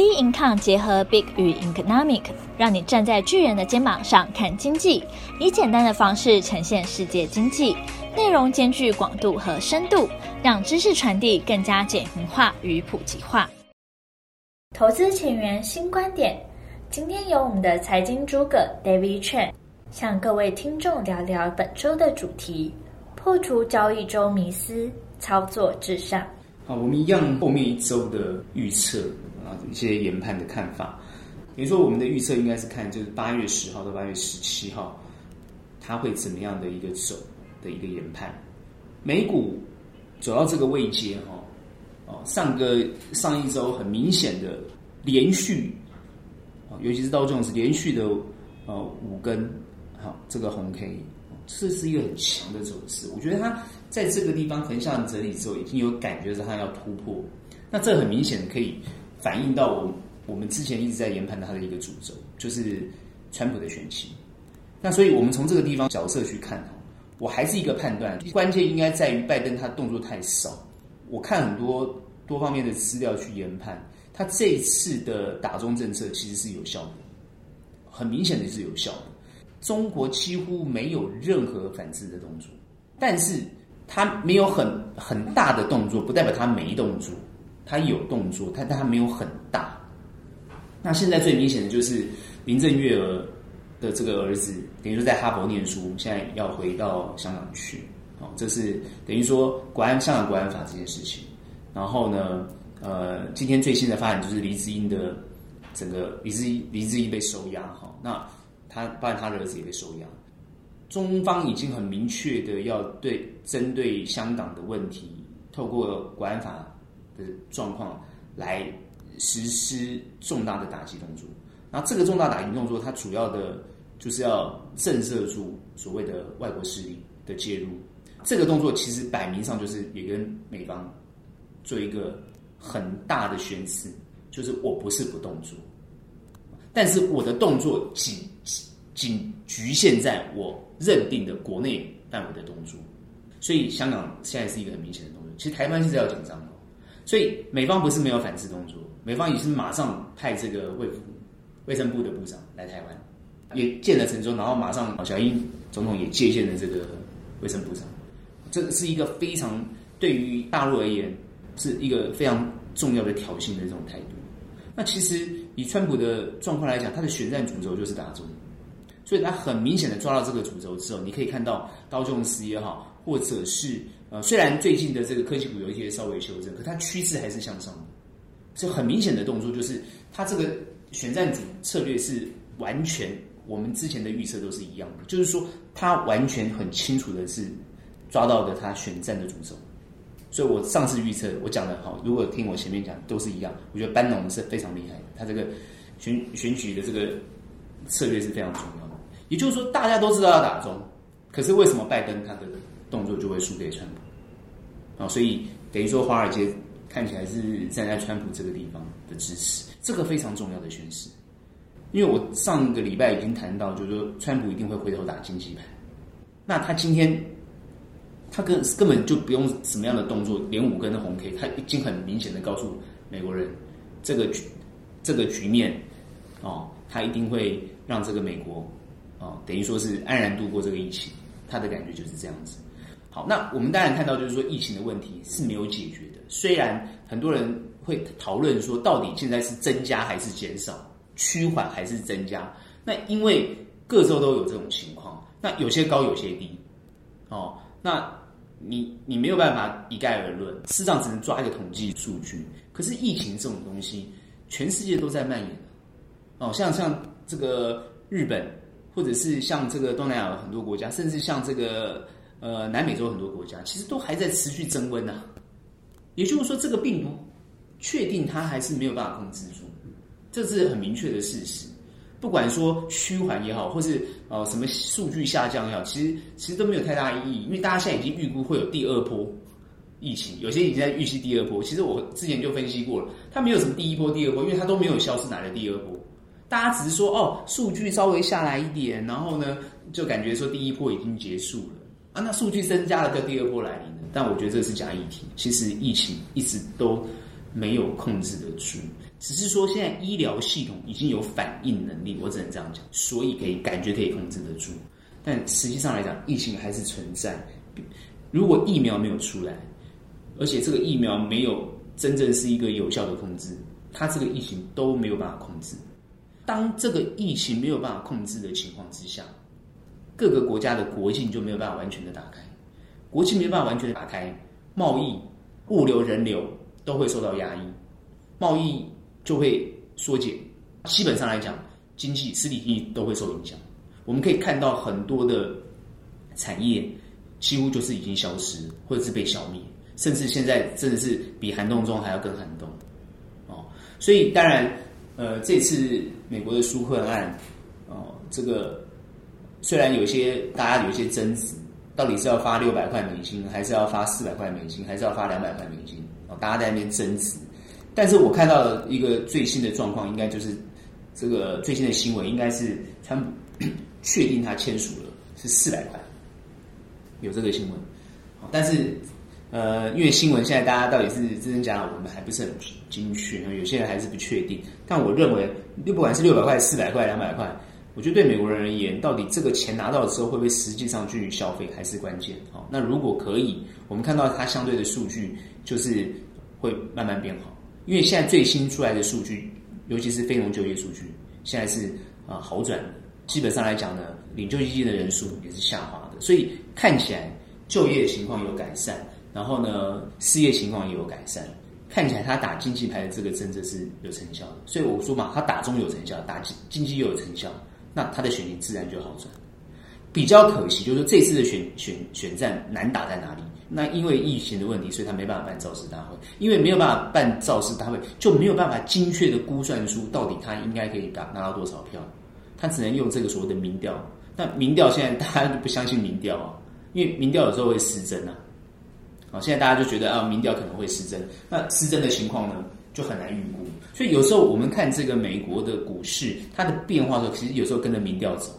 B Income 结合 Big 与 Economic，让你站在巨人的肩膀上看经济，以简单的方式呈现世界经济，内容兼具广度和深度，让知识传递更加简明化与普及化。投资前沿新观点，今天由我们的财经诸葛 David Chen 向各位听众聊聊本周的主题：破除交易周迷思，操作至上。好，我们一样后面一周的预测。一些研判的看法，比如说我们的预测应该是看就是八月十号到八月十七号，它会怎么样的一个走的一个研判。美股走到这个位阶哈，哦，上个上一周很明显的连续，尤其是道琼斯连续的呃五根好这个红 K，这是一个很强的走势。我觉得它在这个地方横向整理之后，已经有感觉是它要突破。那这很明显的可以。反映到我我们之前一直在研判它的一个主轴，就是川普的选情。那所以，我们从这个地方角色去看，我还是一个判断，关键应该在于拜登他动作太少。我看很多多方面的资料去研判，他这一次的打中政策其实是有效的，很明显的是有效的。中国几乎没有任何反制的动作，但是他没有很很大的动作，不代表他没动作。他有动作，他但他没有很大。那现在最明显的就是林郑月娥的这个儿子，等于说在哈佛念书，现在要回到香港去。哦，这是等于说国安香港国安法这件事情。然后呢，呃，今天最新的发展就是黎智英的整个黎智英黎智英被收押哈。那他包括他的儿子也被收押。中方已经很明确的要对针对香港的问题，透过国安法。的状况来实施重大的打击动作，然后这个重大打击动作，它主要的就是要震慑住所谓的外国势力的介入。这个动作其实摆明上就是也跟美方做一个很大的宣示，就是我不是不动作，但是我的动作仅仅局限在我认定的国内范围的动作。所以香港现在是一个很明显的动作，其实台湾是要紧张。所以美方不是没有反制动作，美方也是马上派这个卫福卫生部的部长来台湾，也见了陈忠，然后马上小英总统也接见了这个卫生部长，这是一个非常对于大陆而言是一个非常重要的挑衅的这种态度。那其实以川普的状况来讲，他的选战主轴就是打中，所以他很明显的抓到这个主轴之后，你可以看到高雄斯也好，或者是。呃，虽然最近的这个科技股有一些稍微修正，可它趋势还是向上的。所以很明显的动作就是，它这个选战主策略是完全我们之前的预测都是一样的，就是说它完全很清楚的是抓到的它选战的主轴。所以我上次预测我讲的好，如果听我前面讲都是一样，我觉得班农是非常厉害的，他这个选选举的这个策略是非常重要的。也就是说，大家都知道要打中，可是为什么拜登他的？动作就会输给川普，啊，所以等于说华尔街看起来是站在川普这个地方的支持，这个非常重要的宣示。因为我上个礼拜已经谈到，就是说川普一定会回头打经济牌，那他今天他根根本就不用什么样的动作，连五根的红 K，他已经很明显的告诉美国人，这个局这个局面，哦，他一定会让这个美国，哦，等于说是安然度过这个疫情，他的感觉就是这样子。好，那我们当然看到，就是说疫情的问题是没有解决的。虽然很多人会讨论说，到底现在是增加还是减少，趋缓还是增加？那因为各州都有这种情况，那有些高，有些低。哦，那你你没有办法一概而论，事实上只能抓一个统计数据。可是疫情这种东西，全世界都在蔓延。哦，像像这个日本，或者是像这个东南亚很多国家，甚至像这个。呃，南美洲很多国家其实都还在持续增温呐，也就是说，这个病毒确定它还是没有办法控制住，这是很明确的事实。不管说趋缓也好，或是呃什么数据下降也好，其实其实都没有太大意义，因为大家现在已经预估会有第二波疫情，有些已经在预期第二波。其实我之前就分析过了，它没有什么第一波、第二波，因为它都没有消失，哪来第二波？大家只是说哦，数据稍微下来一点，然后呢，就感觉说第一波已经结束了。啊，那数据增加了，叫第二波来临了。但我觉得这是假议题。其实疫情一直都没有控制得住。只是说现在医疗系统已经有反应能力，我只能这样讲，所以可以感觉可以控制得住。但实际上来讲，疫情还是存在。如果疫苗没有出来，而且这个疫苗没有真正是一个有效的控制，它这个疫情都没有办法控制。当这个疫情没有办法控制的情况之下，各个国家的国境就没有办法完全的打开，国境没有办法完全的打开，贸易、物流、人流都会受到压抑，贸易就会缩减。基本上来讲，经济实体经济都会受影响。我们可以看到很多的产业几乎就是已经消失，或者是被消灭，甚至现在真的是比寒冬中还要更寒冬哦。所以当然，呃，这次美国的纾困案哦，这个虽然有些大家有些争执，到底是要发六百块美金，还是要发四百块美金，还是要发两百块美金哦，大家在那边争执。但是我看到一个最新的状况，应该就是这个最新的新闻，应该是川普。确定他签署了是四百块，有这个新闻，但是呃，因为新闻现在大家到底是真真假假，我们还不是很精确，有些人还是不确定。但我认为，不管是六百块、四百块、两百块，我觉得对美国人而言，到底这个钱拿到的时候会不会实际上去消费，还是关键。好，那如果可以，我们看到它相对的数据就是会慢慢变好，因为现在最新出来的数据，尤其是非农就业数据，现在是啊、呃、好转。基本上来讲呢，领救济金的人数也是下滑的，所以看起来就业情况有改善，然后呢，失业情况也有改善，看起来他打经济牌的这个政策是有成效的。所以我说嘛，他打中有成效，打经经济又有成效，那他的选情自然就好转。比较可惜就是说这次的选选选战难打在哪里？那因为疫情的问题，所以他没办法办造势大会，因为没有办法办造势大会，就没有办法精确的估算出到底他应该可以打拿到多少票。他只能用这个所谓的民调，那民调现在大家都不相信民调啊，因为民调有时候会失真啊。好，现在大家就觉得啊，民调可能会失真，那失真的情况呢就很难预估。所以有时候我们看这个美国的股市，它的变化的时候，其实有时候跟着民调走，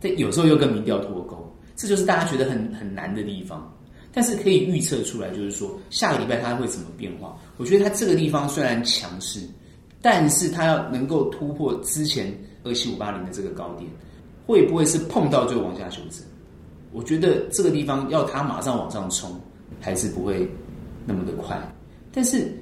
但有时候又跟民调脱钩，这就是大家觉得很很难的地方。但是可以预测出来，就是说下个礼拜它会怎么变化。我觉得它这个地方虽然强势，但是它要能够突破之前。二七五八零的这个高点，会不会是碰到就往下修正？我觉得这个地方要它马上往上冲，还是不会那么的快。但是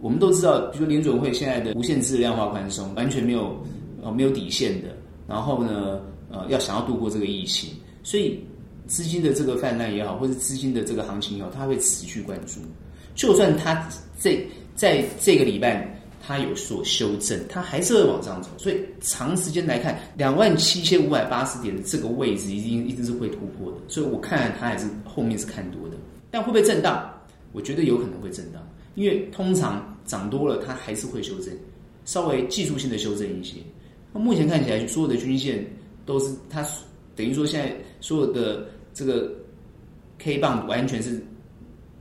我们都知道，比如说联准会现在的无限制量化宽松，完全没有呃没有底线的。然后呢，呃，要想要度过这个疫情，所以资金的这个泛滥也好，或者资金的这个行情也好，它会持续关注。就算它这在这个礼拜。它有所修正，它还是会往上走，所以长时间来看，两万七千五百八十点的这个位置，一定一定是会突破的。所以我看它还是后面是看多的，但会不会震荡？我觉得有可能会震荡，因为通常涨多了，它还是会修正，稍微技术性的修正一些。那目前看起来，所有的均线都是它等于说现在所有的这个 K 棒完全是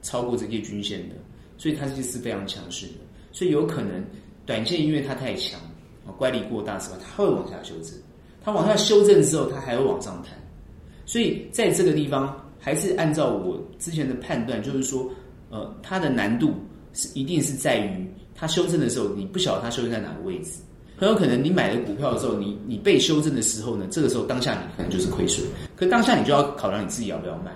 超过这些均线的，所以它其实是非常强势的。所以有可能，短线因为它太强，啊，乖离过大之后，它会往下修正。它往下修正之后，它还会往上弹。所以在这个地方，还是按照我之前的判断，就是说，呃，它的难度是一定是在于它修正的时候，你不晓得它修正在哪个位置。很有可能你买了股票的时候，你你被修正的时候呢，这个时候当下你可能就是亏损。可当下你就要考量你自己要不要卖。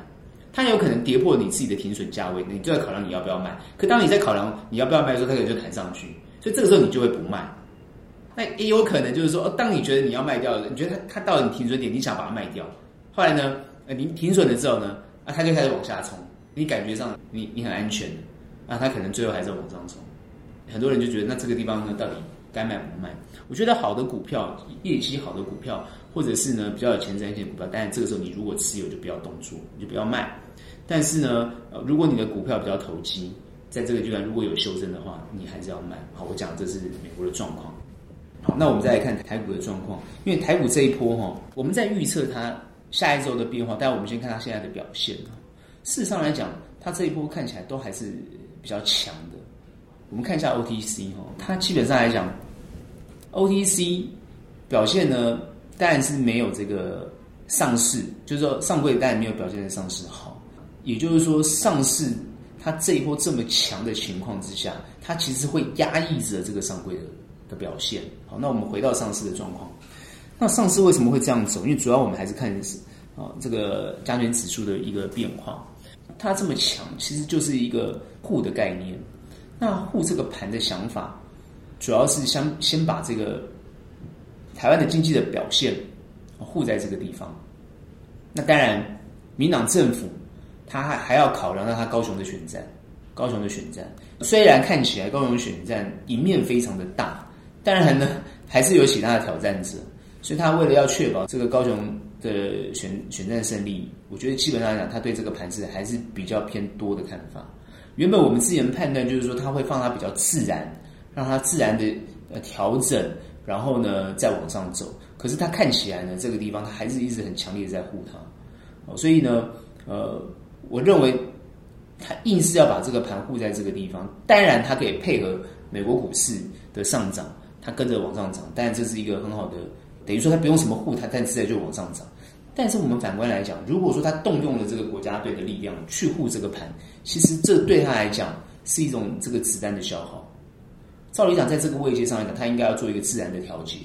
它有可能跌破你自己的停损价位，你就要考量你要不要卖。可当你在考量你要不要卖的时候，它可能就弹上去，所以这个时候你就会不卖。那也有可能就是说，哦当你觉得你要卖掉了，你觉得它它到了你停损点，你想把它卖掉，后来呢，呃，你停损了之后呢，啊，它就开始往下冲，你感觉上你你很安全，啊，它可能最后还是往上冲。很多人就觉得，那这个地方呢，到底该卖不卖？我觉得好的股票，业绩好的股票，或者是呢比较有前瞻性的股票，当然这个时候你如果持有就不要动作，你就不要卖。但是呢，如果你的股票比较投机，在这个阶段如果有修正的话，你还是要卖。好，我讲这是美国的状况。好，那我们再来看台股的状况，因为台股这一波哈，我们在预测它下一周的变化，但我们先看它现在的表现。事实上来讲，它这一波看起来都还是比较强的。我们看一下 OTC 哈，它基本上来讲，OTC 表现呢，当然是没有这个上市，就是说上柜当然没有表现的上市好。也就是说，上市它这一波这么强的情况之下，它其实会压抑着这个上柜的的表现。好，那我们回到上市的状况，那上市为什么会这样走？因为主要我们还是看是啊这个加权指数的一个变化，它这么强，其实就是一个护的概念。那护这个盘的想法，主要是先先把这个台湾的经济的表现护在这个地方。那当然，民党政府他还还要考量到他高雄的选战，高雄的选战虽然看起来高雄选战赢面非常的大，当然呢还是有其他的挑战者，所以他为了要确保这个高雄的选选战胜利，我觉得基本上来讲，他对这个盘子还是比较偏多的看法。原本我们之前判断就是说他会放它比较自然，让它自然的呃调整，然后呢再往上走。可是它看起来呢，这个地方它还是一直很强烈的在护它，哦，所以呢，呃，我认为它硬是要把这个盘护在这个地方。当然，它可以配合美国股市的上涨，它跟着往上涨。但，这是一个很好的，等于说它不用什么护他，但自然就往上涨。但是我们反观来讲，如果说他动用了这个国家队的力量去护这个盘，其实这对他来讲是一种这个子弹的消耗。照理讲，在这个位阶上来讲，他应该要做一个自然的调节，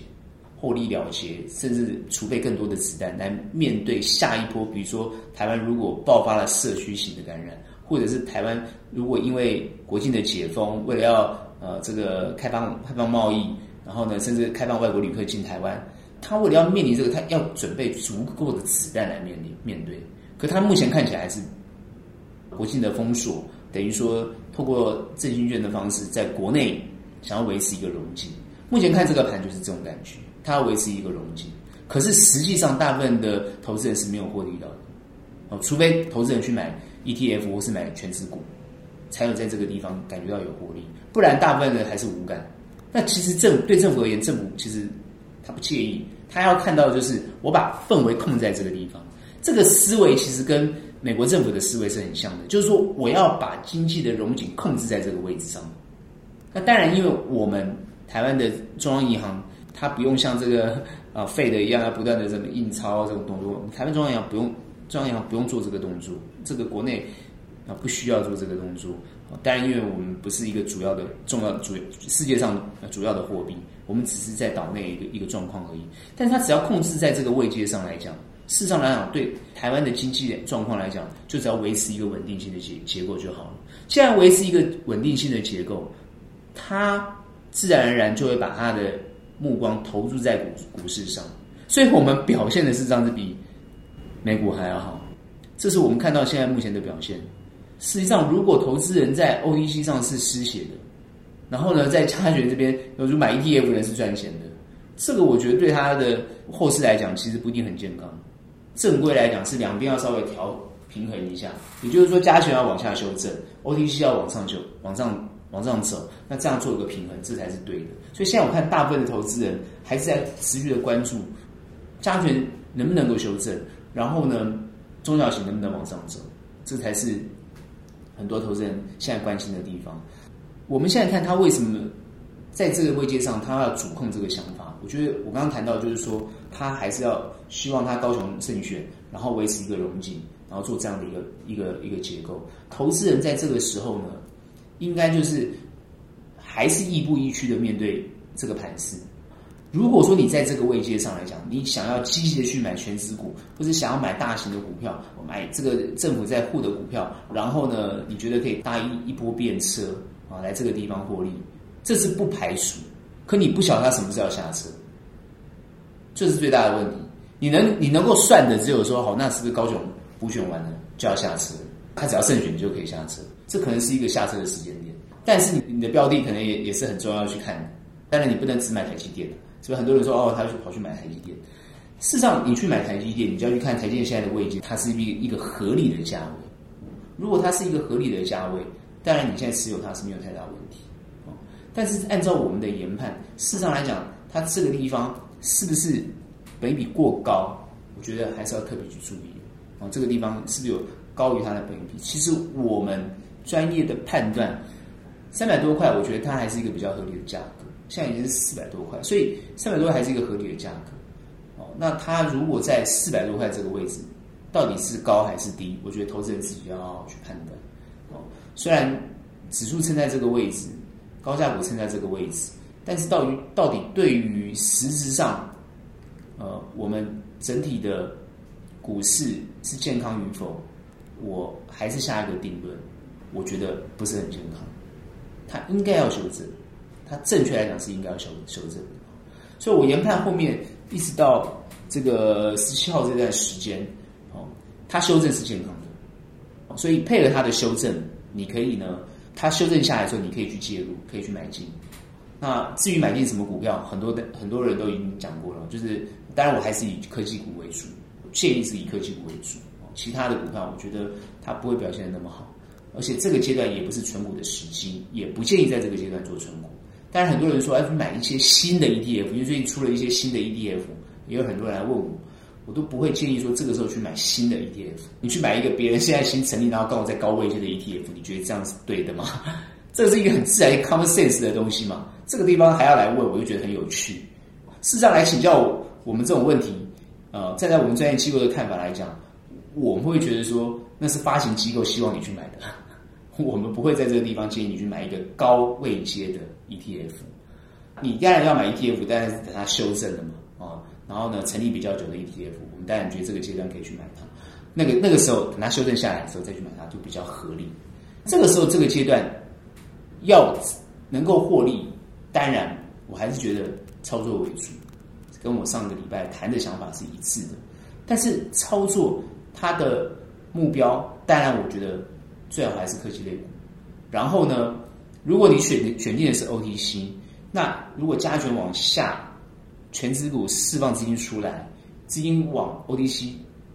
获利了结，甚至储备更多的子弹来面对下一波。比如说，台湾如果爆发了社区型的感染，或者是台湾如果因为国境的解封，为了要呃这个开放开放贸易，然后呢，甚至开放外国旅客进台湾。他为了要面临这个，他要准备足够的子弹来面临面对。可他目前看起来还是国境的封锁，等于说透过振兴券的方式，在国内想要维持一个荣景。目前看这个盘就是这种感觉，他要维持一个荣景。可是实际上，大部分的投资人是没有获利到的哦，除非投资人去买 ETF 或是买权值股，才有在这个地方感觉到有获利。不然，大部分人还是无感。那其实政对政府而言，政府其实。他不介意，他要看到的就是我把氛围控在这个地方。这个思维其实跟美国政府的思维是很像的，就是说我要把经济的融景控制在这个位置上。那当然，因为我们台湾的中央银行，它不用像这个啊费的一样要不断的这么印钞这种动作，台湾中央银行不用，中央银行不用做这个动作，这个国内啊不需要做这个动作。当然，因为我们不是一个主要的、重要主世界上主要的货币，我们只是在岛内一个一个状况而已。但是它只要控制在这个位阶上来讲，事实上来讲，对台湾的经济状况来讲，就只要维持一个稳定性的结结构就好了。既然维持一个稳定性的结构，它自然而然就会把它的目光投注在股股市上。所以我们表现的是这样子，比美股还要好。这是我们看到现在目前的表现。实际上，如果投资人在 OEC 上是失血的，然后呢，在加权这边，有如买 ETF 的人是赚钱的，这个我觉得对他的后市来讲，其实不一定很健康。正规来讲是两边要稍微调平衡一下，也就是说，加权要往下修正，OTC 要往上就往上往上走，那这样做一个平衡，这才是对的。所以现在我看大部分的投资人还是在持续的关注加权能不能够修正，然后呢，中小型能不能往上走，这才是。很多投资人现在关心的地方，我们现在看他为什么在这个位阶上，他要主控这个想法。我觉得我刚刚谈到，就是说他还是要希望他高雄胜选，然后维持一个融景，然后做这样的一个一个一个结构。投资人在这个时候呢，应该就是还是亦步亦趋的面对这个盘势。如果说你在这个位阶上来讲，你想要积极的去买权值股，或者想要买大型的股票，买这个政府在护的股票，然后呢，你觉得可以搭一一波便车啊，来这个地方获利，这是不排除。可你不晓得他什么时候要下车，这是最大的问题。你能你能够算的只有说，好，那是不是高雄补选完了就要下车？他只要胜选，你就可以下车，这可能是一个下车的时间点。但是你你的标的可能也也是很重要去看的，当然你不能只买台积电。所以很多人说哦，他去跑去买台积电。事实上，你去买台积电，你就要去看台积电现在的位置，它是一一个合理的价位。如果它是一个合理的价位，当然你现在持有它是没有太大问题。但是按照我们的研判，事实上来讲，它这个地方是不是本比过高？我觉得还是要特别去注意。哦，这个地方是不是有高于它的本比？其实我们专业的判断，三百多块，我觉得它还是一个比较合理的价格。现在已经是四百多块，所以三百多块还是一个合理的价格。哦，那它如果在四百多块这个位置，到底是高还是低？我觉得投资人自己要去判断。虽然指数撑在这个位置，高价股撑在这个位置，但是到于到底对于实质上，呃，我们整体的股市是健康与否，我还是下一个定论，我觉得不是很健康，它应该要修正，它正确来讲是应该要修修正。的，所以我研判后面一直到这个十七号这段时间，哦，它修正是健康的，所以配合它的修正，你可以呢。它修正下来之后，你可以去介入，可以去买进。那至于买进什么股票，很多的很多人都已经讲过了。就是当然，我还是以科技股为主，建议是以科技股为主。其他的股票，我觉得它不会表现的那么好。而且这个阶段也不是存股的时机，也不建议在这个阶段做存股。当然，很多人说，哎，买一些新的 ETF，因为最近出了一些新的 ETF，也有很多人来问我。我都不会建议说这个时候去买新的 ETF。你去买一个别人现在新成立，然后刚好在高位阶的 ETF，你觉得这样是对的吗？这是一个很自然、common sense 的东西嘛？这个地方还要来问，我就觉得很有趣。事实上来请教我，我们这种问题，呃，站在我们专业机构的看法来讲，我们会觉得说那是发行机构希望你去买的，我们不会在这个地方建议你去买一个高位阶的 ETF。你当然要买 ETF，但是等它修正了嘛，啊、然后呢，成立比较久的 ETF，我们当然觉得这个阶段可以去买它。那个那个时候，等它修正下来的时候再去买它，就比较合理。这个时候，这个阶段要能够获利，当然我还是觉得操作为主，跟我上个礼拜谈的想法是一致的。但是操作它的目标，当然我觉得最好还是科技类股。然后呢，如果你选选定的是 OTC，那如果加权往下。全资股释放资金出来，资金往 OTC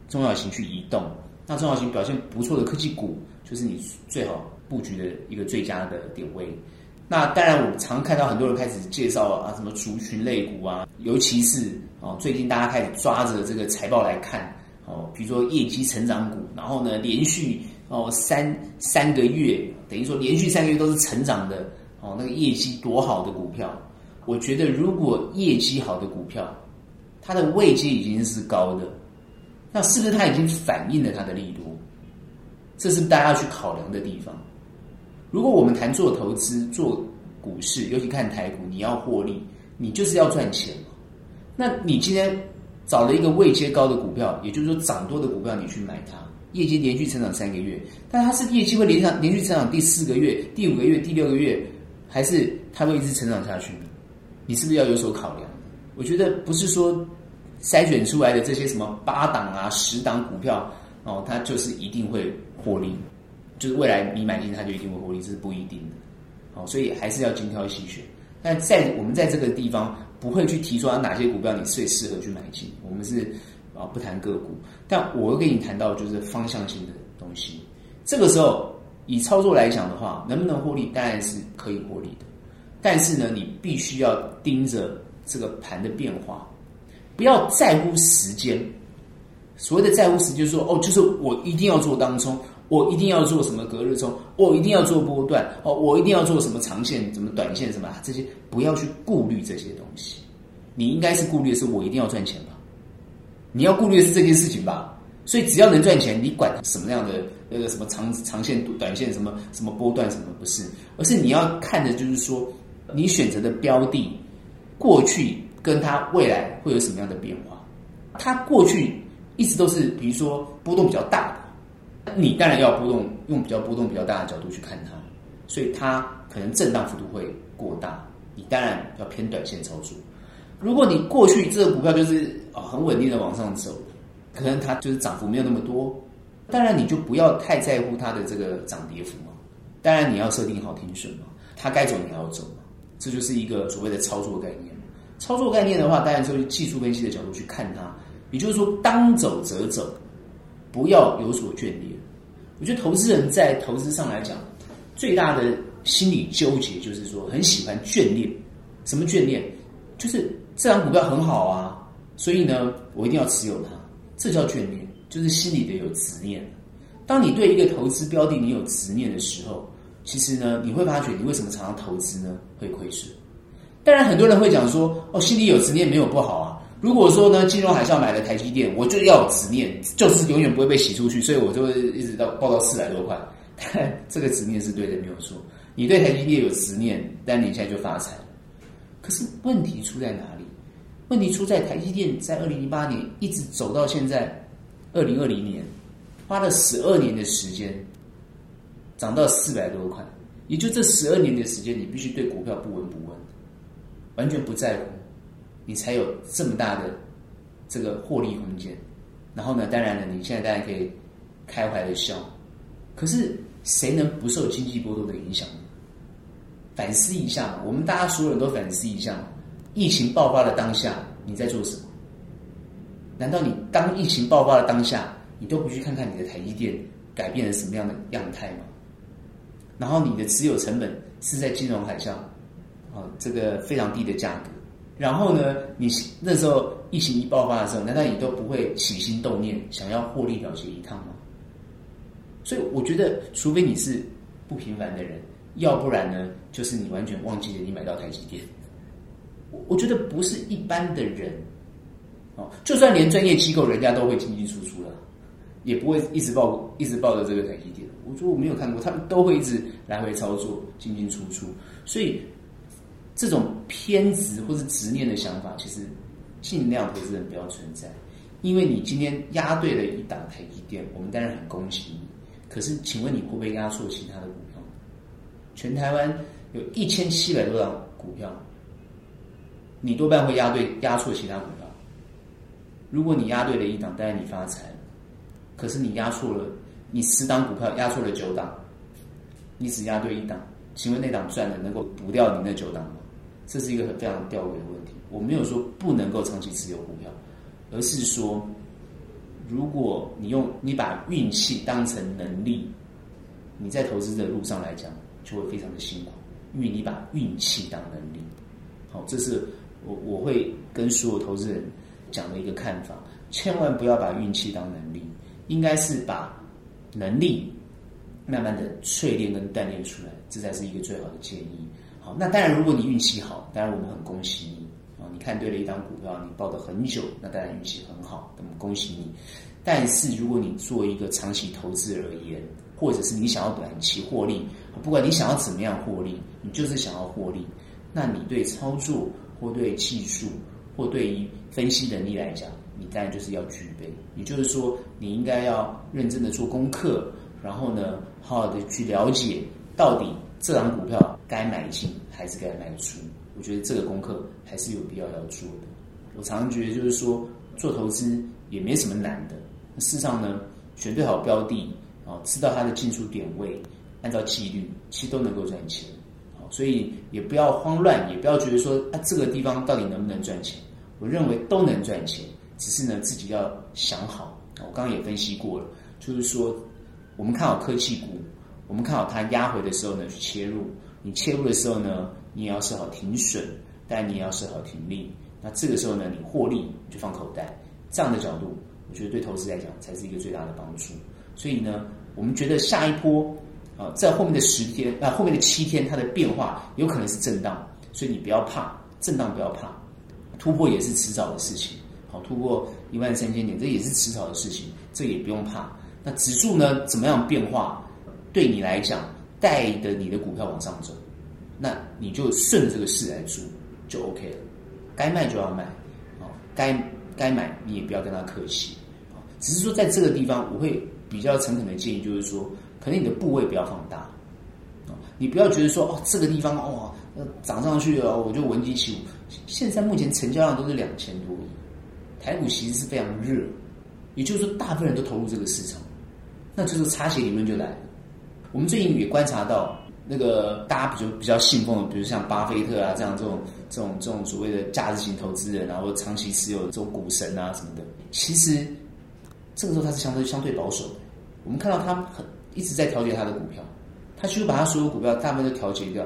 中小型去移动，那中小型表现不错的科技股，就是你最好布局的一个最佳的点位。那当然，我们常看到很多人开始介绍啊，什么族群类股啊，尤其是啊，最近大家开始抓着这个财报来看哦，比如说业绩成长股，然后呢，连续哦三三个月，等于说连续三个月都是成长的哦，那个业绩多好的股票。我觉得，如果业绩好的股票，它的位阶已经是高的，那是不是它已经反映了它的利多？这是大家要去考量的地方。如果我们谈做投资、做股市，尤其看台股，你要获利，你就是要赚钱嘛。那你今天找了一个位阶高的股票，也就是说涨多的股票，你去买它，业绩连续成长三个月，但它是业绩会连上连续成长第四个月、第五个月、第六个月，还是它会一直成长下去？你是不是要有所考量？我觉得不是说筛选出来的这些什么八档啊、十档股票哦，它就是一定会获利，就是未来你买进它就一定会获利，这是不一定的。哦，所以还是要精挑细选。但在我们在这个地方不会去提出哪些股票你最适合去买进，我们是啊不谈个股，但我会跟你谈到就是方向性的东西。这个时候以操作来讲的话，能不能获利，当然是可以获利的。但是呢，你必须要盯着这个盘的变化，不要在乎时间。所谓的在乎时间，说哦，就是我一定要做当冲，我一定要做什么隔日冲，我一定要做波段，哦，我一定要做什么长线、什么短线、什么这些，不要去顾虑这些东西。你应该是顾虑的是我一定要赚钱吧？你要顾虑的是这件事情吧？所以只要能赚钱，你管什么样的那个什么长长线、短线、什么什么波段什么不是？而是你要看的就是说。你选择的标的，过去跟它未来会有什么样的变化？它过去一直都是，比如说波动比较大的，你当然要波动，用比较波动比较大的角度去看它，所以它可能震荡幅度会过大，你当然要偏短线操作。如果你过去这个股票就是啊很稳定的往上走，可能它就是涨幅没有那么多，当然你就不要太在乎它的这个涨跌幅嘛。当然你要设定好停损嘛，它该走你还要走嘛。这就是一个所谓的操作概念。操作概念的话，当然就从技术分析的角度去看它。也就是说，当走则走，不要有所眷恋。我觉得投资人在投资上来讲，最大的心理纠结就是说，很喜欢眷恋。什么眷恋？就是这张股票很好啊，所以呢，我一定要持有它。这叫眷恋，就是心里的有执念。当你对一个投资标的你有执念的时候，其实呢，你会发觉你为什么常常投资呢？会亏损。当然，很多人会讲说：“哦，心里有执念没有不好啊。”如果说呢，金融海啸买了台积电，我就要有执念，就是永远不会被洗出去，所以我就会一直到报到四百多块。这个执念是对的，没有错。你对台积电有执念，但你现在就发财。可是问题出在哪里？问题出在台积电在二零零八年一直走到现在二零二零年，花了十二年的时间，涨到四百多块。也就这十二年的时间，你必须对股票不闻不问，完全不在乎，你才有这么大的这个获利空间。然后呢，当然了，你现在当然可以开怀的笑。可是谁能不受经济波动的影响呢？反思一下嘛，我们大家所有人都反思一下。疫情爆发的当下，你在做什么？难道你当疫情爆发的当下，你都不去看看你的台积电改变了什么样的样态吗？然后你的持有成本是在金融海啸，啊，这个非常低的价格。然后呢，你那时候疫情一爆发的时候，难道你都不会起心动念想要获利了结一趟吗？所以我觉得，除非你是不平凡的人，要不然呢，就是你完全忘记了你买到台积电。我我觉得不是一般的人，哦，就算连专业机构人家都会进进出出了。也不会一直抱一直抱着这个台积电。我说我没有看过，他们都会一直来回操作，进进出出。所以这种偏执或是执念的想法，其实尽量投资人不要存在。因为你今天压对了一档台积电，我们当然很恭喜你。可是，请问你会不会压错其他的股票？全台湾有一千七百多档股票，你多半会压对压错其他股票。如果你压对了一档，当然你发财。可是你押错了，你十档股票押错了九档，你只押对一档，请问那档赚的能够补掉你那九档吗？这是一个很非常吊诡的问题。我没有说不能够长期持有股票，而是说，如果你用你把运气当成能力，你在投资的路上来讲就会非常的辛苦，因为你把运气当能力。好，这是我我会跟所有投资人讲的一个看法，千万不要把运气当能力。应该是把能力慢慢的淬炼跟锻炼出来，这才是一个最好的建议。好，那当然，如果你运气好，当然我们很恭喜你啊！你看对了一档股票，你抱得很久，那当然运气很好，那么恭喜你。但是如果你做一个长期投资而言，或者是你想要短期获利，不管你想要怎么样获利，你就是想要获利，那你对操作或对技术或对于分析能力来讲，你当然就是要具备，也就是说，你应该要认真的做功课，然后呢，好好的去了解到底这档股票该买进还是该卖出。我觉得这个功课还是有必要要做的。我常常觉得就是说，做投资也没什么难的。事实上呢，选对好标的啊，知道它的进出点位，按照纪律，其实都能够赚钱。好，所以也不要慌乱，也不要觉得说啊，这个地方到底能不能赚钱？我认为都能赚钱。只是呢，自己要想好。我刚刚也分析过了，就是说，我们看好科技股，我们看好它压回的时候呢，去切入。你切入的时候呢，你也要设好停损，但你也要设好停利。那这个时候呢，你获利就放口袋。这样的角度，我觉得对投资来讲才是一个最大的帮助。所以呢，我们觉得下一波啊，在后面的十天啊，后面的七天，它的变化有可能是震荡，所以你不要怕，震荡不要怕，突破也是迟早的事情。好，突破一万三千点，这也是迟早的事情，这也不用怕。那指数呢，怎么样变化？对你来讲，带着你的股票往上走，那你就顺着这个势来做，就 OK 了。该卖就要卖，好，该该买你也不要跟他客气。只是说在这个地方，我会比较诚恳的建议，就是说，可能你的部位不要放大，你不要觉得说，哦，这个地方哦，涨上去了，我就闻鸡起舞。现在目前成交量都是两千多。台股其实是非常热，也就是说，大部分人都投入这个市场，那就是擦鞋理论就来了。我们最近也观察到，那个大家比较比较信奉的，比如像巴菲特啊这样这种这种这种所谓的价值型投资人，然后长期持有这种股神啊什么的，其实这个时候他是相对相对保守的。我们看到他很一直在调节他的股票，他几乎把他所有股票大部分都调节掉。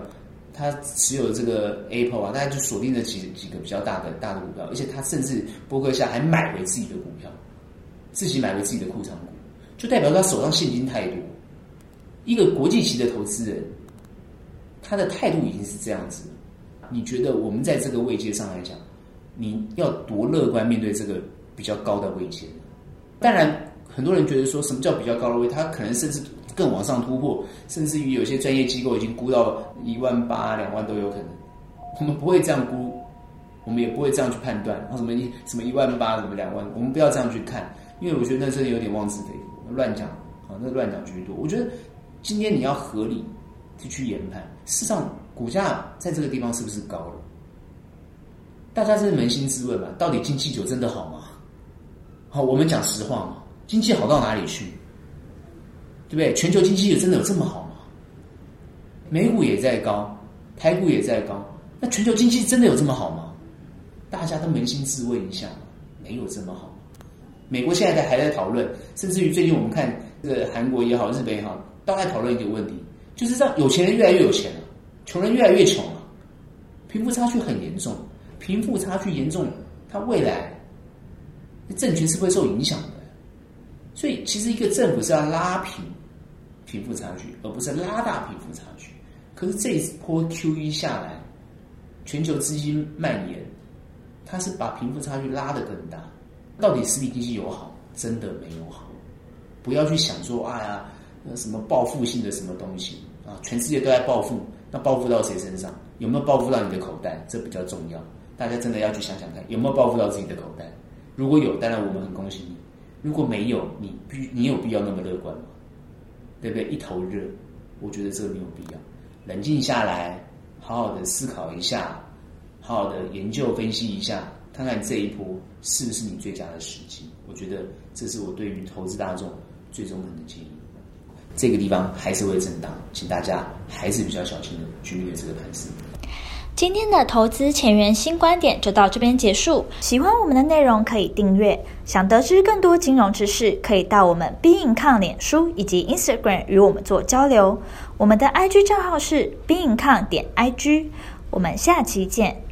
他持有这个 Apple 啊，大概就锁定了几几个比较大的大的股票，而且他甚至波克夏还买回自己的股票，自己买回自己的库藏股，就代表他手上现金太多。一个国际级的投资人，他的态度已经是这样子。你觉得我们在这个位阶上来讲，你要多乐观面对这个比较高的位阶？当然，很多人觉得说什么叫比较高的位，他可能甚至。更往上突破，甚至于有些专业机构已经估到一万八、两万都有可能。我们不会这样估，我们也不会这样去判断。什么一什么一万八，什么两万，我们不要这样去看，因为我觉得那真的有点妄自菲薄，乱讲啊，那乱讲居多。我觉得今天你要合理去去研判，事实上股价在这个地方是不是高了？大家真的扪心自问吧，到底经济酒真的好吗？好，我们讲实话嘛，经济好到哪里去？对不对？全球经济有真的有这么好吗？美股也在高，台股也在高，那全球经济真的有这么好吗？大家都扪心自问一下，没有这么好。美国现在还在讨论，甚至于最近我们看这个韩国也好，日本也好，都在讨论一个问题，就是让有钱人越来越有钱了，穷人越来越穷了，贫富差距很严重。贫富差距严重，它未来政权是会受影响的。所以，其实一个政府是要拉平贫富差距，而不是拉大贫富差距。可是这一波 QE 下来，全球资金蔓延，它是把贫富差距拉得更大。到底实体经济有好？真的没有好。不要去想说，哎呀，那什么报复性的什么东西啊？全世界都在报复，那报复到谁身上？有没有报复到你的口袋？这比较重要。大家真的要去想想看，有没有报复到自己的口袋？如果有，当然我们很恭喜你；如果没有，你必你有必要那么乐观吗？对不对？一头热，我觉得这个没有必要。冷静下来，好好的思考一下，好好的研究分析一下，看看这一波是不是你最佳的时机。我觉得这是我对于投资大众最中肯的建议。这个地方还是会震荡，请大家还是比较小心的去面对这个盘势。今天的投资前沿新观点就到这边结束。喜欢我们的内容可以订阅，想得知更多金融知识，可以到我们 b e i n c o m 脸书以及 Instagram 与我们做交流。我们的 IG 账号是 b e i n c o m 点 IG。我们下期见。